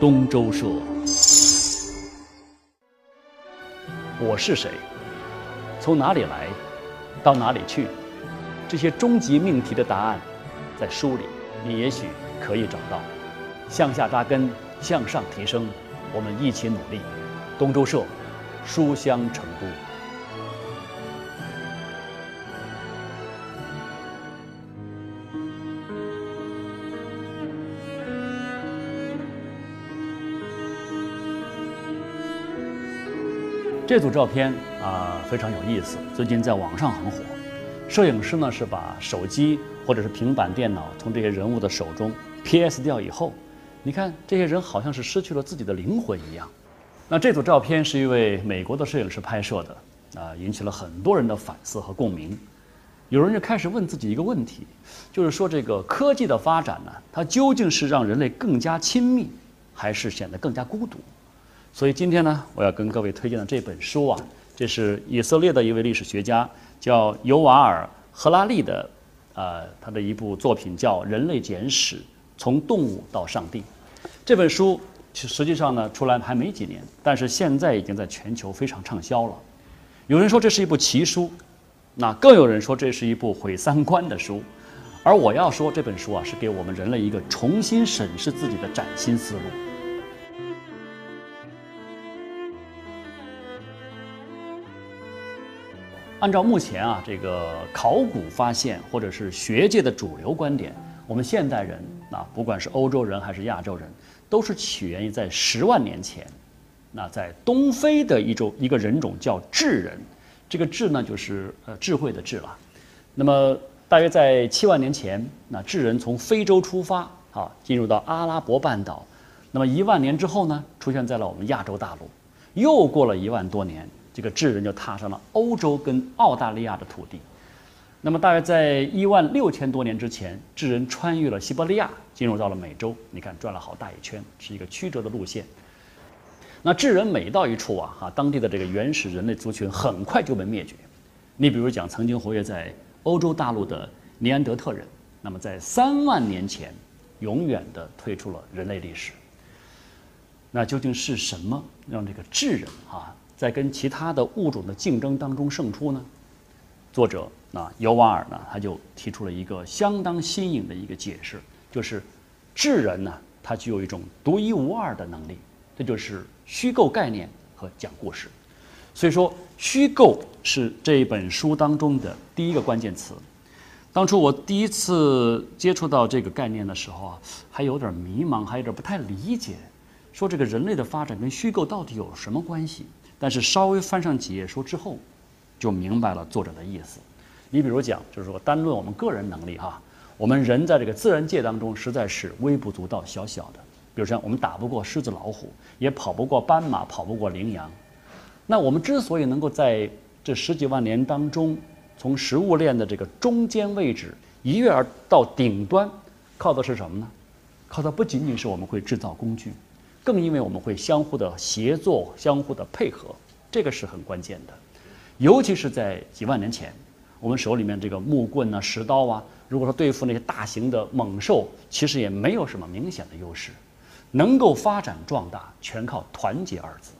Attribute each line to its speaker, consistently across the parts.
Speaker 1: 东周社。我是谁？从哪里来？到哪里去？这些终极命题的答案，在书里你也许可以找到。向下扎根，向上提升，我们一起努力。东周社，书香成都。这组照片啊非常有意思，最近在网上很火。摄影师呢是把手机或者是平板电脑从这些人物的手中 PS 掉以后，你看这些人好像是失去了自己的灵魂一样。那这组照片是一位美国的摄影师拍摄的，啊，引起了很多人的反思和共鸣。有人就开始问自己一个问题，就是说这个科技的发展呢，它究竟是让人类更加亲密，还是显得更加孤独？所以今天呢，我要跟各位推荐的这本书啊，这是以色列的一位历史学家叫尤瓦尔·赫拉利的，呃，他的一部作品叫《人类简史：从动物到上帝》。这本书实际上呢，出来还没几年，但是现在已经在全球非常畅销了。有人说这是一部奇书，那更有人说这是一部毁三观的书。而我要说这本书啊，是给我们人类一个重新审视自己的崭新思路。按照目前啊这个考古发现或者是学界的主流观点，我们现代人啊，不管是欧洲人还是亚洲人，都是起源于在十万年前，那在东非的一种一个人种叫智人，这个智呢就是呃智慧的智了。那么大约在七万年前，那智人从非洲出发啊，进入到阿拉伯半岛，那么一万年之后呢，出现在了我们亚洲大陆，又过了一万多年。这个智人就踏上了欧洲跟澳大利亚的土地，那么大约在一万六千多年之前，智人穿越了西伯利亚，进入到了美洲。你看转了好大一圈，是一个曲折的路线。那智人每到一处啊，哈，当地的这个原始人类族群很快就被灭绝。你比如讲，曾经活跃在欧洲大陆的尼安德特人，那么在三万年前，永远的退出了人类历史。那究竟是什么让这个智人啊？在跟其他的物种的竞争当中胜出呢？作者啊尤瓦尔呢，他就提出了一个相当新颖的一个解释，就是智人呢，他具有一种独一无二的能力，这就是虚构概念和讲故事。所以说，虚构是这本书当中的第一个关键词。当初我第一次接触到这个概念的时候啊，还有点迷茫，还有点不太理解，说这个人类的发展跟虚构到底有什么关系？但是稍微翻上几页书之后，就明白了作者的意思。你比如讲，就是说单论我们个人能力哈，我们人在这个自然界当中实在是微不足道、小小的。比如像我们打不过狮子、老虎，也跑不过斑马，跑不过羚羊。那我们之所以能够在这十几万年当中，从食物链的这个中间位置一跃而到顶端，靠的是什么呢？靠的不仅仅是我们会制造工具。更因为我们会相互的协作、相互的配合，这个是很关键的。尤其是在几万年前，我们手里面这个木棍啊、石刀啊，如果说对付那些大型的猛兽，其实也没有什么明显的优势。能够发展壮大，全靠团结二字。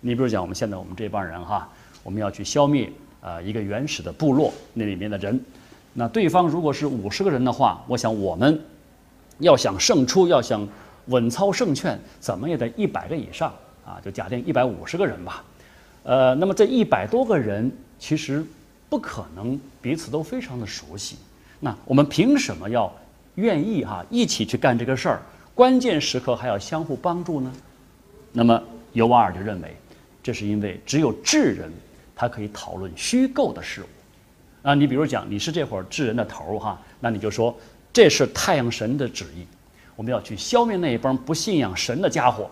Speaker 1: 你比如讲，我们现在我们这帮人哈，我们要去消灭啊一个原始的部落那里面的人，那对方如果是五十个人的话，我想我们要想胜出，要想。稳操胜券，怎么也得一百个以上啊！就假定一百五十个人吧。呃，那么这一百多个人其实不可能彼此都非常的熟悉。那我们凭什么要愿意哈一起去干这个事儿？关键时刻还要相互帮助呢？那么尤瓦尔就认为，这是因为只有智人，他可以讨论虚构的事物。啊，你比如讲你是这会儿智人的头儿哈，那你就说这是太阳神的旨意。我们要去消灭那一帮不信仰神的家伙，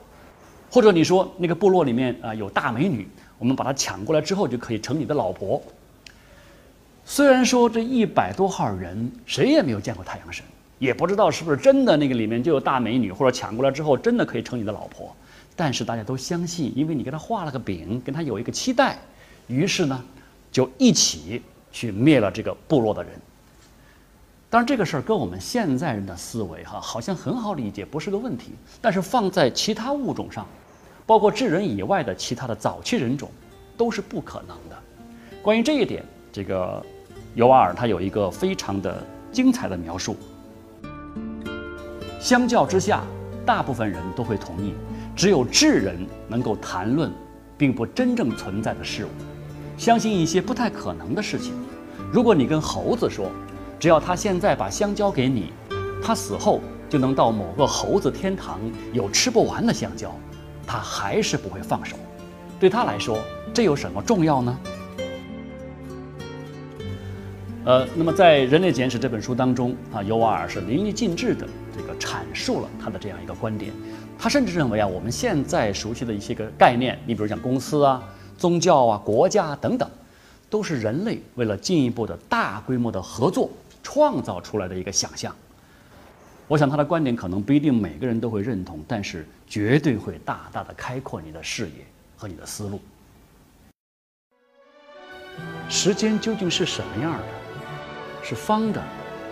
Speaker 1: 或者你说那个部落里面啊有大美女，我们把她抢过来之后就可以成你的老婆。虽然说这一百多号人谁也没有见过太阳神，也不知道是不是真的那个里面就有大美女，或者抢过来之后真的可以成你的老婆，但是大家都相信，因为你给他画了个饼，跟他有一个期待，于是呢就一起去灭了这个部落的人。当然，这个事儿跟我们现在人的思维哈，好像很好理解，不是个问题。但是放在其他物种上，包括智人以外的其他的早期人种，都是不可能的。关于这一点，这个尤瓦尔他有一个非常的精彩的描述。相较之下，大部分人都会同意，只有智人能够谈论并不真正存在的事物，相信一些不太可能的事情。如果你跟猴子说，只要他现在把香蕉给你，他死后就能到某个猴子天堂有吃不完的香蕉，他还是不会放手。对他来说，这有什么重要呢？呃，那么在《人类简史》这本书当中啊，尤瓦尔是淋漓尽致的这个阐述了他的这样一个观点。他甚至认为啊，我们现在熟悉的一些个概念，你比如像公司啊、宗教啊、国家等等，都是人类为了进一步的大规模的合作。创造出来的一个想象，我想他的观点可能不一定每个人都会认同，但是绝对会大大的开阔你的视野和你的思路。时间究竟是什么样的？是方的，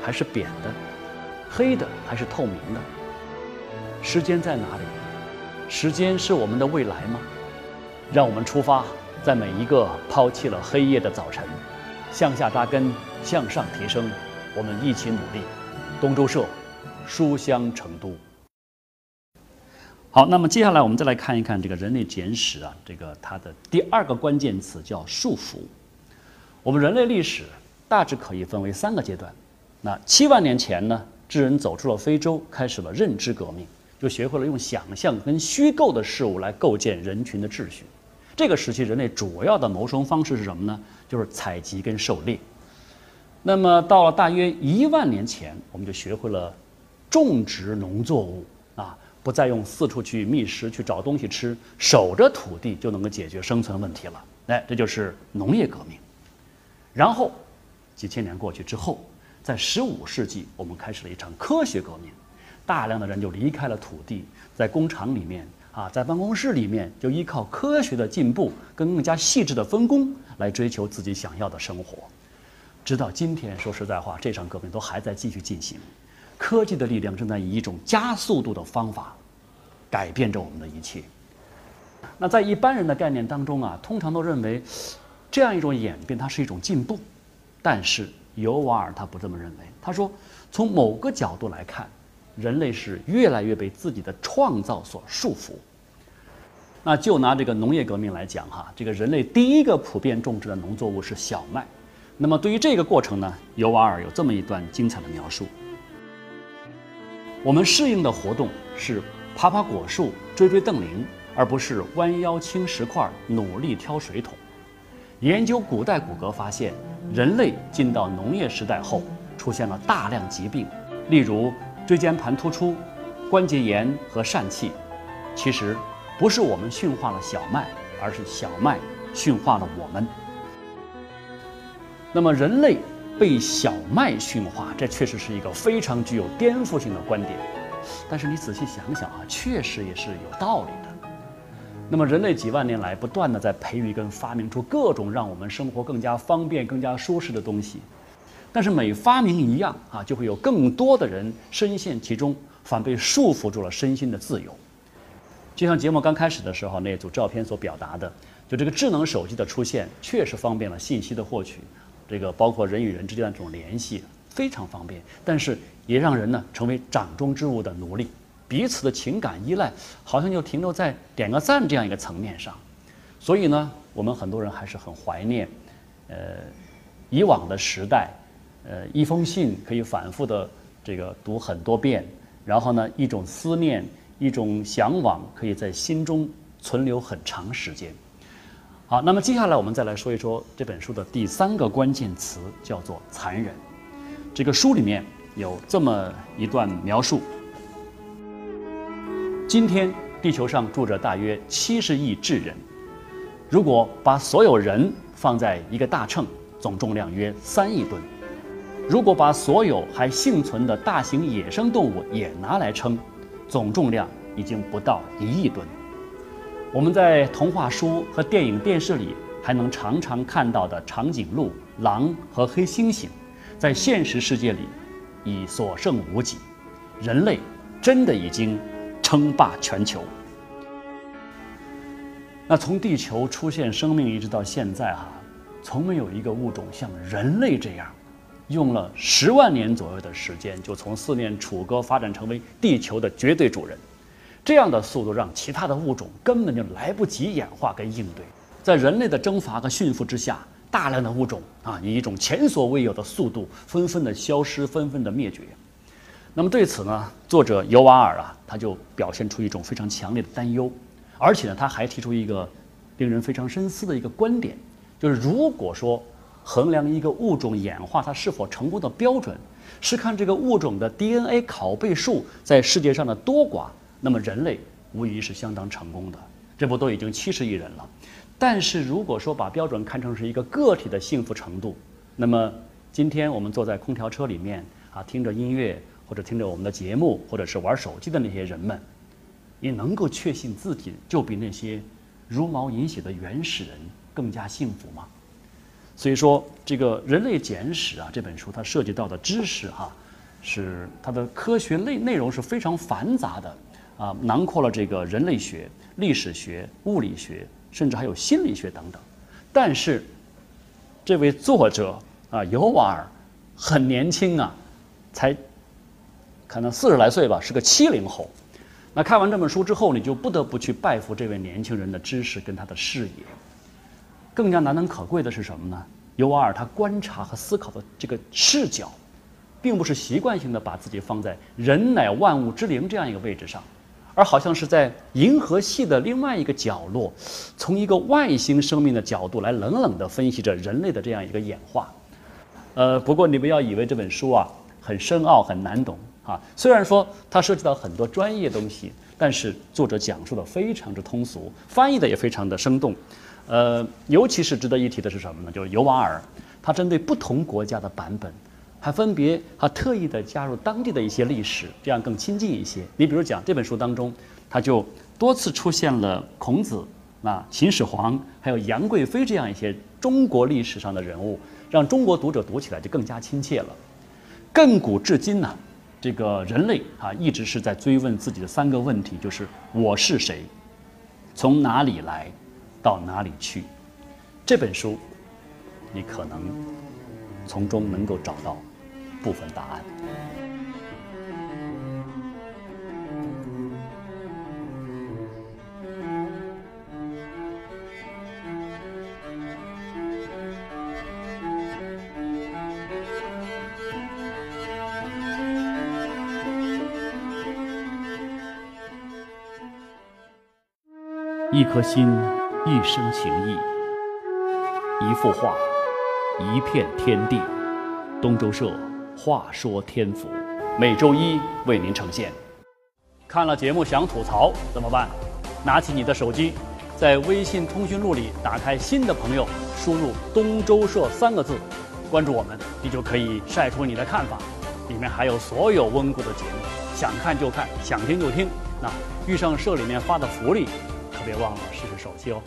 Speaker 1: 还是扁的？黑的还是透明的？时间在哪里？时间是我们的未来吗？让我们出发，在每一个抛弃了黑夜的早晨，向下扎根，向上提升。我们一起努力，东周社，书香成都。好，那么接下来我们再来看一看这个《人类简史》啊，这个它的第二个关键词叫束缚。我们人类历史大致可以分为三个阶段。那七万年前呢，智人走出了非洲，开始了认知革命，就学会了用想象跟虚构的事物来构建人群的秩序。这个时期，人类主要的谋生方式是什么呢？就是采集跟狩猎。那么到了大约一万年前，我们就学会了种植农作物啊，不再用四处去觅食去找东西吃，守着土地就能够解决生存问题了。哎，这就是农业革命。然后几千年过去之后，在十五世纪，我们开始了一场科学革命，大量的人就离开了土地，在工厂里面啊，在办公室里面，就依靠科学的进步跟更加细致的分工来追求自己想要的生活。直到今天，说实在话，这场革命都还在继续进行。科技的力量正在以一种加速度的方法改变着我们的一切。那在一般人的概念当中啊，通常都认为这样一种演变它是一种进步。但是尤瓦尔他不这么认为。他说，从某个角度来看，人类是越来越被自己的创造所束缚。那就拿这个农业革命来讲哈，这个人类第一个普遍种植的农作物是小麦。那么对于这个过程呢，尤瓦尔有这么一段精彩的描述：我们适应的活动是爬爬果树、追追邓羚，而不是弯腰轻石块、努力挑水桶。研究古代骨骼发现，人类进到农业时代后，出现了大量疾病，例如椎间盘突出、关节炎和疝气。其实不是我们驯化了小麦，而是小麦驯化了我们。那么人类被小麦驯化，这确实是一个非常具有颠覆性的观点。但是你仔细想想啊，确实也是有道理的。那么人类几万年来不断的在培育跟发明出各种让我们生活更加方便、更加舒适的东西。但是每发明一样啊，就会有更多的人深陷其中，反被束缚住了身心的自由。就像节目刚开始的时候那组照片所表达的，就这个智能手机的出现，确实方便了信息的获取。这个包括人与人之间的这种联系非常方便，但是也让人呢成为掌中之物的奴隶，彼此的情感依赖好像就停留在点个赞这样一个层面上，所以呢，我们很多人还是很怀念，呃，以往的时代，呃，一封信可以反复的这个读很多遍，然后呢，一种思念，一种向往可以在心中存留很长时间。好，那么接下来我们再来说一说这本书的第三个关键词，叫做残忍。这个书里面有这么一段描述：今天地球上住着大约七十亿智人，如果把所有人放在一个大秤，总重量约三亿吨；如果把所有还幸存的大型野生动物也拿来称，总重量已经不到一亿吨。我们在童话书和电影、电视里还能常常看到的长颈鹿、狼和黑猩猩，在现实世界里已所剩无几，人类真的已经称霸全球。那从地球出现生命一直到现在哈，从没有一个物种像人类这样，用了十万年左右的时间，就从四面楚歌发展成为地球的绝对主人。这样的速度让其他的物种根本就来不及演化跟应对，在人类的征伐和驯服之下，大量的物种啊以一种前所未有的速度纷纷的消失，纷纷的灭绝。那么对此呢，作者尤瓦尔啊，他就表现出一种非常强烈的担忧。而且呢，他还提出一个令人非常深思的一个观点，就是如果说衡量一个物种演化它是否成功的标准是看这个物种的 DNA 拷贝数在世界上的多寡，那么人类无疑是相当成功的。这不都已经七十亿人了？但是如果说把标准看成是一个个体的幸福程度，那么今天我们坐在空调车里面啊，听着音乐或者听着我们的节目，或者是玩手机的那些人们。你能够确信自己就比那些茹毛饮血的原始人更加幸福吗？所以说，这个《人类简史》啊，这本书它涉及到的知识哈，是它的科学内内容是非常繁杂的啊，囊括了这个人类学、历史学、物理学，甚至还有心理学等等。但是，这位作者啊，尤瓦尔很年轻啊，才可能四十来岁吧，是个七零后。那看完这本书之后，你就不得不去拜服这位年轻人的知识跟他的视野。更加难能可贵的是什么呢？尤瓦尔他观察和思考的这个视角，并不是习惯性的把自己放在“人乃万物之灵”这样一个位置上，而好像是在银河系的另外一个角落，从一个外星生命的角度来冷冷的分析着人类的这样一个演化。呃，不过你不要以为这本书啊很深奥很难懂。啊，虽然说它涉及到很多专业东西，但是作者讲述的非常之通俗，翻译的也非常的生动。呃，尤其是值得一提的是什么呢？就是尤瓦尔，他针对不同国家的版本，还分别还特意的加入当地的一些历史，这样更亲近一些。你比如讲这本书当中，他就多次出现了孔子、啊秦始皇，还有杨贵妃这样一些中国历史上的人物，让中国读者读起来就更加亲切了。亘古至今呢。这个人类啊，一直是在追问自己的三个问题，就是我是谁，从哪里来，到哪里去。这本书，你可能从中能够找到部分答案。一颗心，一生情谊；一幅画，一片天地。东周社话说天府，每周一为您呈现。看了节目想吐槽怎么办？拿起你的手机，在微信通讯录里打开新的朋友，输入“东周社”三个字，关注我们，你就可以晒出你的看法。里面还有所有温故的节目，想看就看，想听就听。那遇上社里面发的福利。可别忘了试试手气哦。